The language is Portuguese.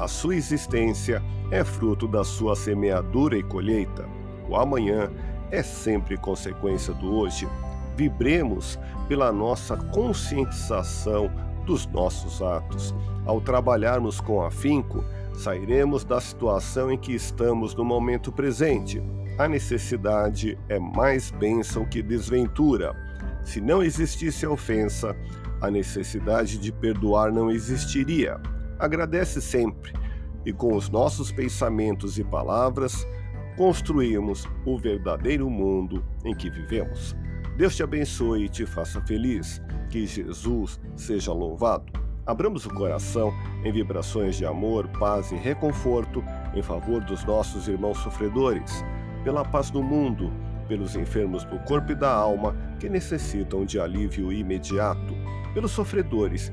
A sua existência é fruto da sua semeadura e colheita. O amanhã é sempre consequência do hoje. Vibremos pela nossa conscientização dos nossos atos. Ao trabalharmos com afinco, sairemos da situação em que estamos no momento presente. A necessidade é mais bênção que desventura. Se não existisse a ofensa, a necessidade de perdoar não existiria. Agradece sempre e com os nossos pensamentos e palavras construímos o verdadeiro mundo em que vivemos. Deus te abençoe e te faça feliz. Que Jesus seja louvado. Abramos o coração em vibrações de amor, paz e reconforto em favor dos nossos irmãos sofredores, pela paz do mundo, pelos enfermos do corpo e da alma que necessitam de alívio imediato, pelos sofredores